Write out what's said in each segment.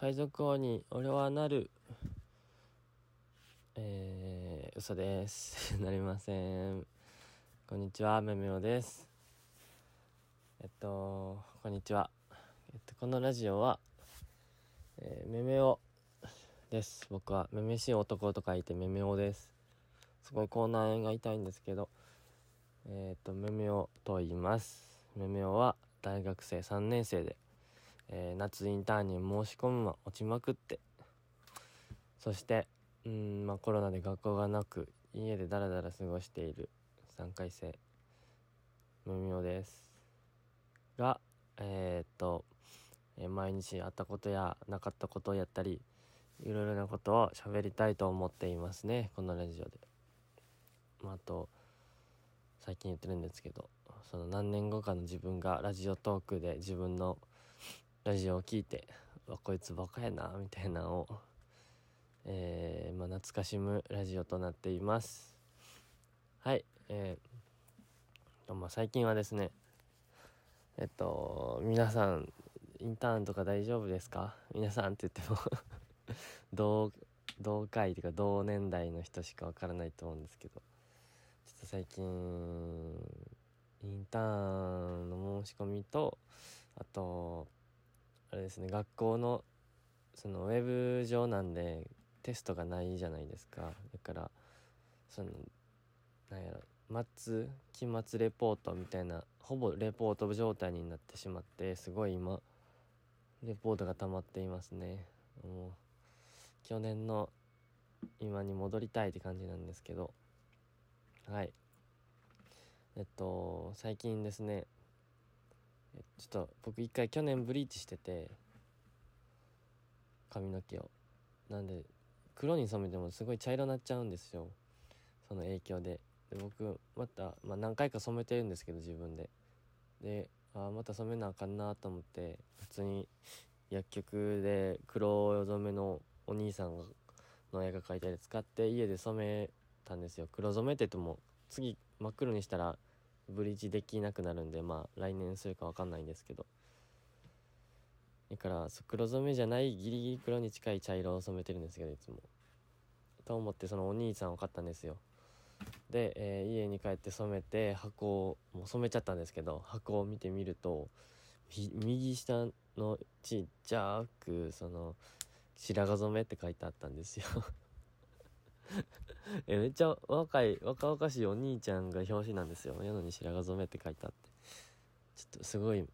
海賊王に俺はなる。えー、嘘です。なりません。こんにちは、めめおです。えっと、こんにちは。えっと、このラジオは、えー、めめおです。僕は、めめしい男と書いてめめおです。すごい口内炎が痛いんですけど、えっと、めめおと言います。めめおは大学生3年生で、えー夏インターンに申し込むま落ちまくって。そしてうんまあコロナで学校がなく家でダラダラ過ごしている3回生むみおです。がえーっと、えー毎日あったことやなかったことをやったりいろいろなことを喋りたいと思っていますね。このラジオで。まああと最近言ってるんですけどその何年後かの自分がラジオトークで自分のラジオを聞いてわこいつバカやなみたいなのを、えーまあ、懐かしむラジオとなっています。はいえーまあ、最近はですねえっと皆さんインターンとか大丈夫ですか？皆さんって言っても 同同回というか同年代の人しかわからないと思うんですけどちょっと最近インターンの申し込みとあとあれですね学校のそのウェブ上なんでテストがないじゃないですか。だからそのなんやろ末期末レポートみたいなほぼレポート状態になってしまってすごい今レポートが溜まっていますね。もう去年の今に戻りたいって感じなんですけど。はい。えっと最近ですねちょっと僕一回去年ブリーチしてて髪の毛を。なんで黒に染めてもすごい茶色になっちゃうんですよ。その影響で。で僕また、まあ、何回か染めてるんですけど自分で。であーまた染めなあかんなと思って普通に薬局で黒染めのお兄さんの絵が描いたやつ使って家で染めたんですよ。黒染めって言っても次真っ黒にしたらブリーチできなくなるんでまあ来年するか分かんないんですけど。だから黒染めじゃないギリギリ黒に近い茶色を染めてるんですけどいつも。と思ってそのお兄さんを買ったんですよ。で、えー家に帰って染めて箱をもう染めちゃったんですけど箱を見てみると右下のちっちゃくその白髪染めって書いてあったんですよ。えめっちゃ若い若々しいお兄ちゃんが表紙なんですよやのに白髪染めって書いてあって。ちょっとすごい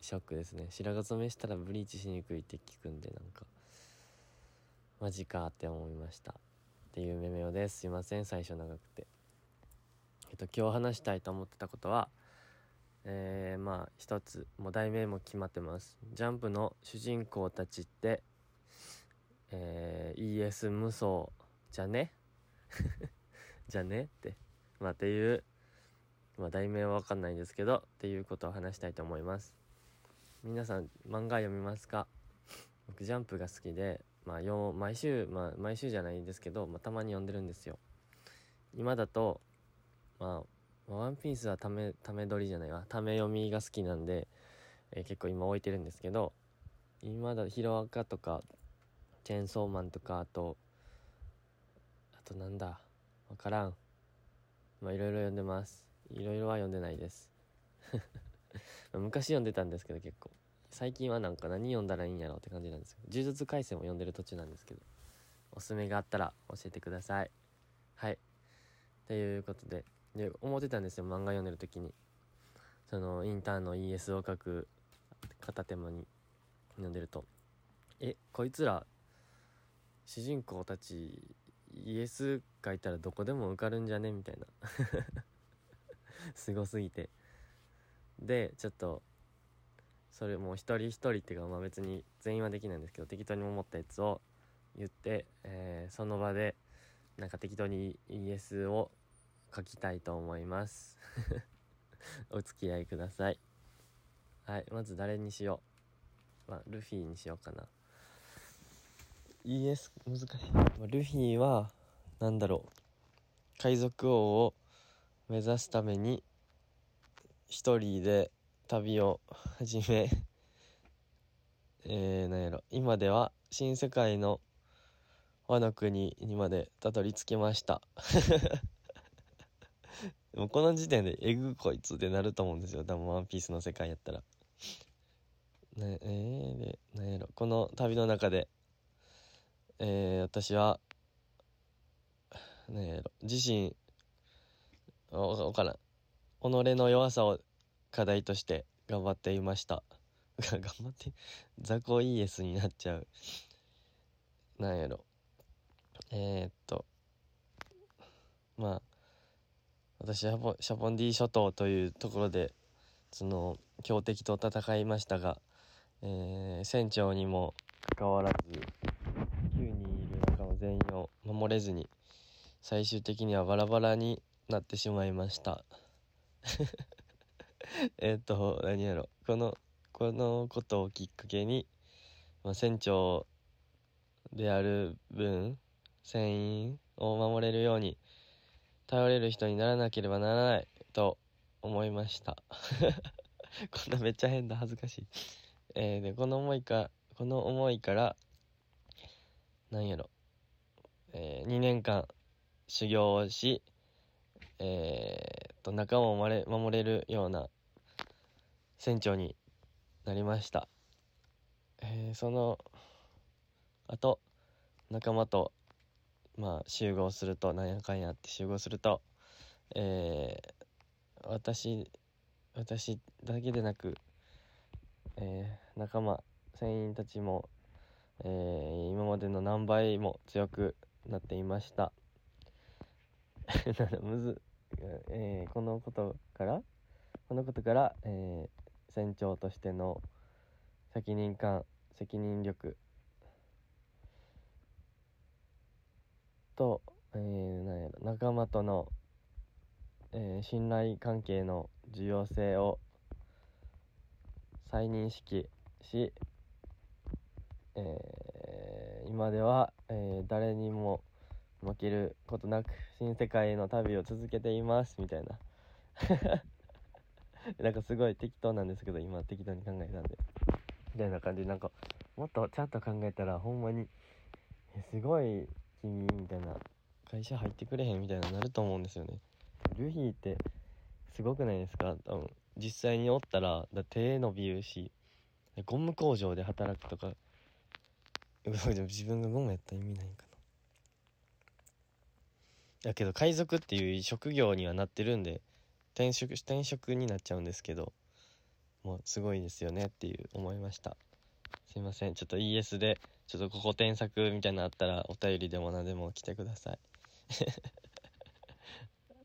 ショックですね。白髪染めしたらブリーチしにくいって聞くんでなんかマジかって思いました。っていうメメオです。すいません最初長くて。えっと今日話したいと思ってたことはえー、まあ一つもう題名も決まってます。ジャンプの主人公たちってえー、ES 無双じゃね？じゃね？って。まあっていうまあ題名はわかんないんですけどっていうことを話したいと思います。皆さん漫画読みますか？僕ジャンプが好きでまあよ毎週まあ毎週じゃないんですけど、まあ、たまに読んでるんですよ。今だとまあワンピースはためため撮りじゃないわ。ため読みが好きなんで、えー結構今置いてるんですけど今だヒロアカとかチェーンソーマンとかあととなんだ？わからん。まあいろいろ読んでます。いろいろは読んでないです。昔読んでたんですけど結構。最近はなんか何読んだらいいんやろうって感じなんですよ呪術廻戦を読んでる途中なんですけど。おすすめがあったら教えてください。はい。ということでで思ってたんですよ漫画読んでる時に。そのインターンの ES を書く片手間に読んでると。えこいつら主人公たち ES 書いたらどこでも受かるんじゃね？みたいな。すごすぎて。でちょっとそれもう一人一人っていうかまあ別に全員はできないんですけど適当に思ったやつを言って、えーその場でなんか適当に ES を書きたいと思います。お付き合いください。はいまず誰にしよう。まあルフィにしようかな。ES 難しい。ルフィはなんだろう。海賊王を目指すために一人で旅を始め えー、なんやろ。今では新世界の和の国にまでたどり着きました。もうこの時点でえぐこいつってなると思うんですよ。多分ワンピースの世界やったら。ねえー、でなんやろ。この旅の中でえー、私はなんやろ自身わからん。己の弱さを課題として頑張っていました。頑張って雑魚 ES になっちゃう。なんやろ。えー、っとまあ私はシャボンディ諸島というところでその強敵と戦いましたが、えー、船長にもかかわらず9人いる中の全員を守れずに最終的にはバラバラになってしまいました。えっと何やろこのこのことをきっかけに、まあ、船長である分船員を守れるように頼れる人にならなければならないと思いました。こんなめっちゃ変だ恥ずかしい。えー、でこの思いかこの思いからなんやろ、えー、2年間修行をしえー、と仲間を守れ守れるような船長になりました。えー、その後仲間とまあ集合するとなんやかんやって集合すると、えー、私私だけでなく、えー、仲間船員たちも、えー、今までの何倍も強くなっていました。むず、えー、このことからこのことから、えー、船長としての責任感責任力と、えー、なんやろ仲間との、えー、信頼関係の重要性を再認識し、えー、今では、えー、誰にも負けることなく新世界への旅を続けていますみたいな なんかすごい適当なんですけど、今適当に考えたんで。みたいな感じで、なんか、もっとちゃんと考えたら、ほんまに、え、すごい、君、みたいな、会社入ってくれへんみたいななると思うんですよね。ルフィって、すごくないですか？多分、実際におったら、だ手伸びるし、ゴム工場で働くとか、自分がゴムやったら意味ないんかな。だけど、海賊っていう職業にはなってるんで、転職転職になっちゃうんですけどもうすごいですよねっていう思いました。すいません。ちょっと ES でちょっとここ添削みたいなのあったらお便りでも何でも来てください。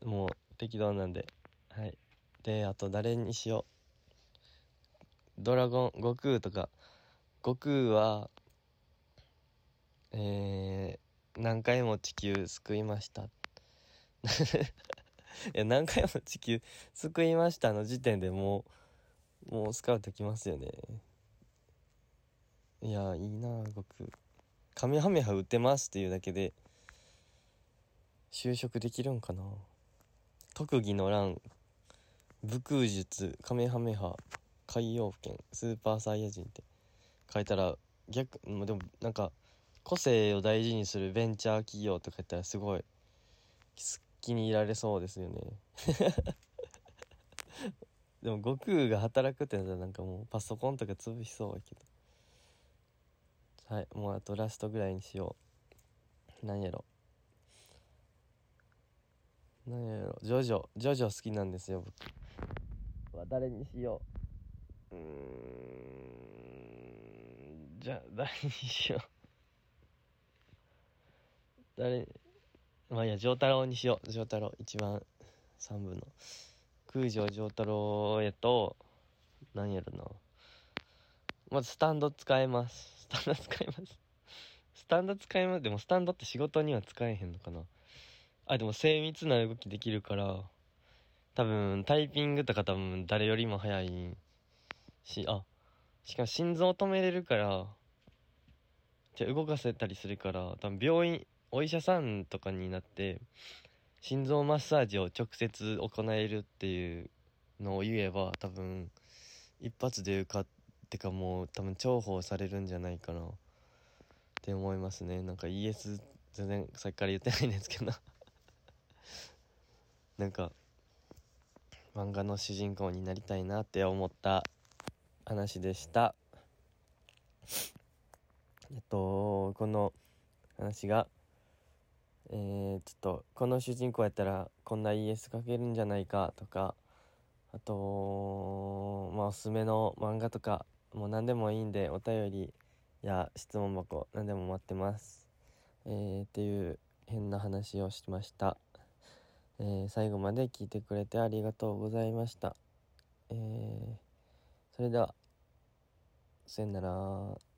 もう適当なんで。はい。であと誰にしよう。ドラゴン悟空とか。悟空はえー、何回も地球救いました いや、何回も地球救いましたの時点でもう、もうスカウトきますよね。いや、いいな、僕。カメハメハ打てますっていうだけで、就職できるんかな特技の欄、武空術、カメハメハ、海洋圏、スーパーサイヤ人って書いたら、逆、でもなんか、個性を大事にするベンチャー企業とか言ったらすごい、気に入られそうですよね。でも悟空が働くってなったらなんかもうパソコンとか潰しそうやけど。はいもうあとラストぐらいにしよう。何やろ。何やろ。ジョジョ。ジョジョ好きなんですよ僕。は誰にしよう。うーん。じゃあ誰にしよう。誰まあいや、丈太郎にしよう。丈太郎。一番三部の。空城丈太郎へと、何やろな。まずスタンド使えます。スタンド使います。スタンド使います。でもスタンドって仕事には使えへんのかな。あ、でも精密な動きできるから、多分タイピングとか多分誰よりも早いし、あ、しかも心臓止めれるから、じゃ動かせたりするから、多分病院、お医者さんとかになって心臓マッサージを直接行えるっていうのを言えば多分一発で受かってかもう多分重宝されるんじゃないかな。って思いますね。なんか ES 全然さっきから言ってないんですけど。なんか漫画の主人公になりたいなって思った話でした。えっとこの話がえー、ちょっとこの主人公やったらこんな ES 書けるんじゃないかとかあとまあおすすめの漫画とかもう何でもいいんでお便りや質問箱何でも待ってます。えー、っていう変な話をしました。えー、最後まで聞いてくれてありがとうございました。えー、それではさよなら。